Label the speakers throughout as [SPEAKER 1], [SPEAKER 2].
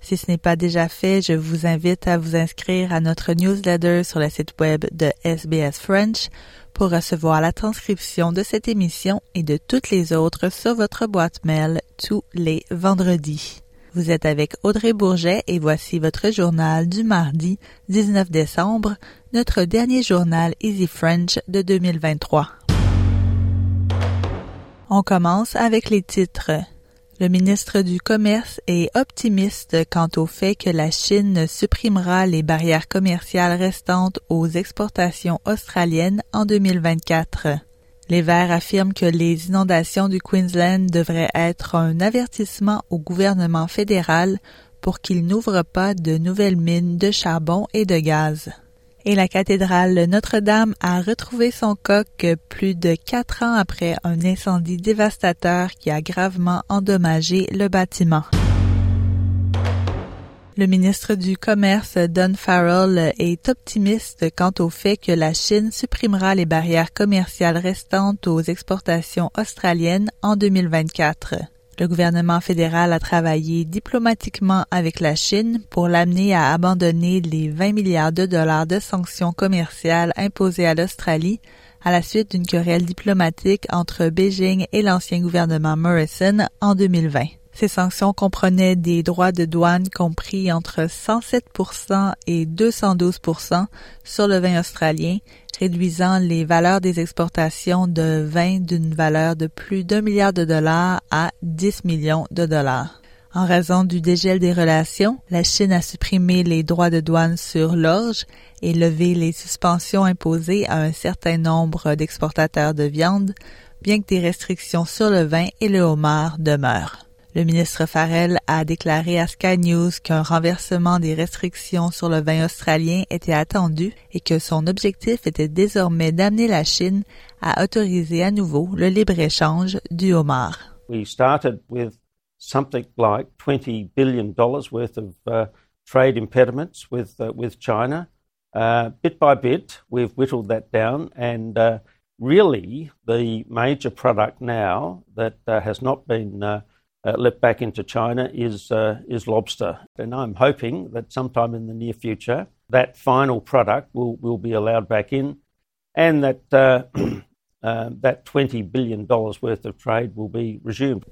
[SPEAKER 1] Si ce n'est pas déjà fait, je vous invite à vous inscrire à notre newsletter sur le site web de SBS French pour recevoir la transcription de cette émission et de toutes les autres sur votre boîte mail tous les vendredis. Vous êtes avec Audrey Bourget et voici votre journal du mardi 19 décembre, notre dernier journal Easy French de 2023. On commence avec les titres. Le ministre du Commerce est optimiste quant au fait que la Chine supprimera les barrières commerciales restantes aux exportations australiennes en 2024. Les Verts affirment que les inondations du Queensland devraient être un avertissement au gouvernement fédéral pour qu'il n'ouvre pas de nouvelles mines de charbon et de gaz et la cathédrale Notre-Dame a retrouvé son coq plus de quatre ans après un incendie dévastateur qui a gravement endommagé le bâtiment. Le ministre du Commerce, Don Farrell, est optimiste quant au fait que la Chine supprimera les barrières commerciales restantes aux exportations australiennes en 2024. Le gouvernement fédéral a travaillé diplomatiquement avec la Chine pour l'amener à abandonner les 20 milliards de dollars de sanctions commerciales imposées à l'Australie à la suite d'une querelle diplomatique entre Beijing et l'ancien gouvernement Morrison en 2020. Ces sanctions comprenaient des droits de douane compris entre 107% et 212% sur le vin australien réduisant les valeurs des exportations de vin d'une valeur de plus d'un milliard de dollars à 10 millions de dollars. En raison du dégel des relations, la Chine a supprimé les droits de douane sur l'orge et levé les suspensions imposées à un certain nombre d'exportateurs de viande, bien que des restrictions sur le vin et le homard demeurent. Le ministre Farrell a déclaré à Sky News qu'un renversement des restrictions sur le vin australien était attendu et que son objectif était désormais d'amener la Chine à autoriser à nouveau le libre-échange du homard.
[SPEAKER 2] We started with something like 20 billion dollars worth of uh, trade impediments with uh, with China. Uh, bit by bit, we've whittled that down, and uh, really, the major product now that uh, has not been uh, let back into China is uh, is lobster, and I'm hoping that sometime in the near future that final product will will be allowed back in, and that uh, uh that 20 billion dollars worth of trade will be resumed.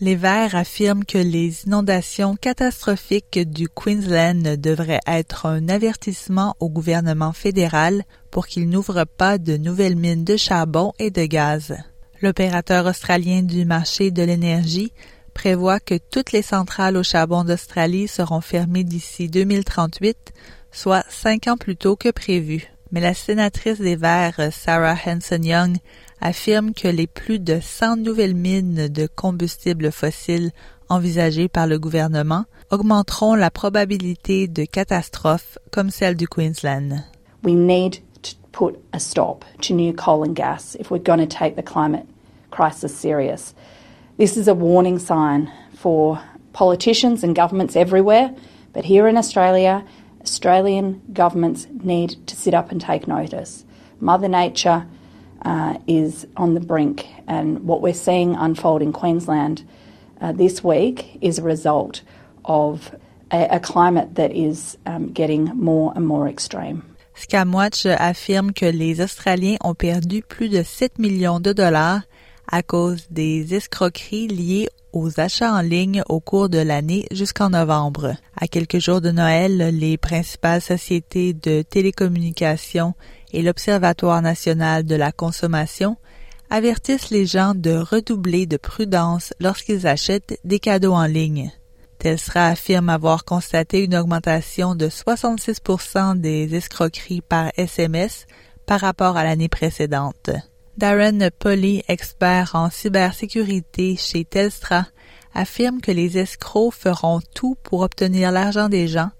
[SPEAKER 1] Les Verts affirment que les inondations catastrophiques du Queensland devraient être un avertissement au gouvernement fédéral pour qu'il n'ouvre pas de nouvelles mines de charbon et de gaz. L'opérateur australien du marché de l'énergie prévoit que toutes les centrales au charbon d'Australie seront fermées d'ici 2038, soit cinq ans plus tôt que prévu. Mais la sénatrice des Verts, Sarah Hanson-Young, affirme que les plus de 100 nouvelles mines de combustibles fossiles envisagées par le gouvernement augmenteront la probabilité de catastrophes comme celle du Queensland.
[SPEAKER 3] We need to put a stop to new coal and gas if we're going to take the climate. This is a warning sign for politicians and governments everywhere, but here in Australia, Australian governments need to sit up and take notice. Mother Nature uh, is on the brink, and what we're seeing unfold in Queensland uh, this week is a result of a, a climate that is um, getting more and more extreme.
[SPEAKER 1] Scamwatch affirme que les Australiens ont perdu plus de 7 millions de dollars à cause des escroqueries liées aux achats en ligne au cours de l'année jusqu'en novembre. À quelques jours de Noël, les principales sociétés de télécommunications et l'Observatoire national de la consommation avertissent les gens de redoubler de prudence lorsqu'ils achètent des cadeaux en ligne. Telstra affirme avoir constaté une augmentation de 66% des escroqueries par SMS par rapport à l'année précédente. Darren Polly, expert en cybersécurité chez Telstra, affirme que les escrocs feront tout pour obtenir l'argent des gens,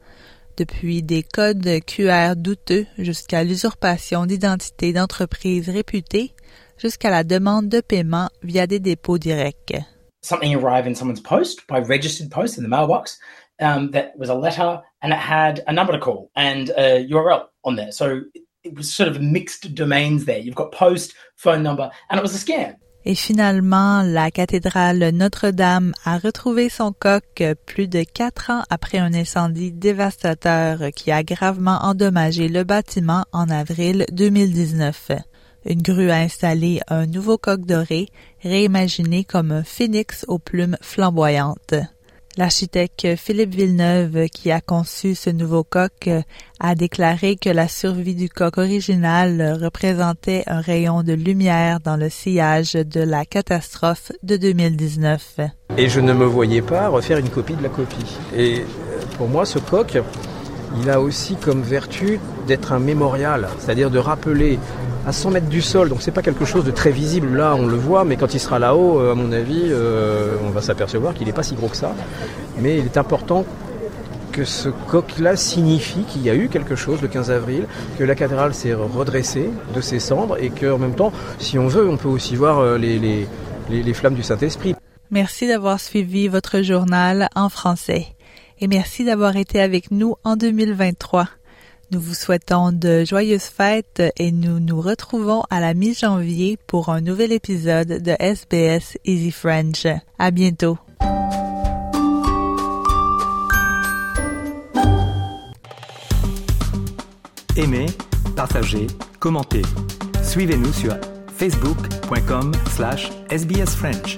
[SPEAKER 1] depuis des codes QR douteux jusqu'à l'usurpation d'identité d'entreprises réputées, jusqu'à la demande de paiement via des dépôts directs.
[SPEAKER 4] Something arrived in someone's post by registered post in the mailbox. Um, that was a letter and it had a number to call and a URL on there. So it was sort of mixed domains there. You've got post, phone number, and it was a scam.
[SPEAKER 1] Et finalement, la cathédrale Notre-Dame a retrouvé son coq plus de quatre ans après un incendie dévastateur qui a gravement endommagé le bâtiment en avril 2019. Une grue a installé un nouveau coq doré, réimaginé comme un phénix aux plumes flamboyantes. L'architecte Philippe Villeneuve, qui a conçu ce nouveau coq, a déclaré que la survie du coq original représentait un rayon de lumière dans le sillage de la catastrophe de 2019.
[SPEAKER 5] Et je ne me voyais pas refaire une copie de la copie. Et pour moi, ce coq, il a aussi comme vertu d'être un mémorial, c'est-à-dire de rappeler à 100 mètres du sol, donc c'est pas quelque chose de très visible là, on le voit, mais quand il sera là-haut, euh, à mon avis, euh, on va s'apercevoir qu'il n'est pas si gros que ça. Mais il est important que ce coq-là signifie qu'il y a eu quelque chose le 15 avril, que la cathédrale s'est redressée de ses cendres et qu'en même temps, si on veut, on peut aussi voir euh, les, les, les flammes du Saint-Esprit.
[SPEAKER 1] Merci d'avoir suivi votre journal en français et merci d'avoir été avec nous en 2023. Nous vous souhaitons de joyeuses fêtes et nous nous retrouvons à la mi-janvier pour un nouvel épisode de SBS Easy French. À bientôt.
[SPEAKER 6] Aimez, partagez, commentez. Suivez-nous sur facebook.com slash sbsfrench.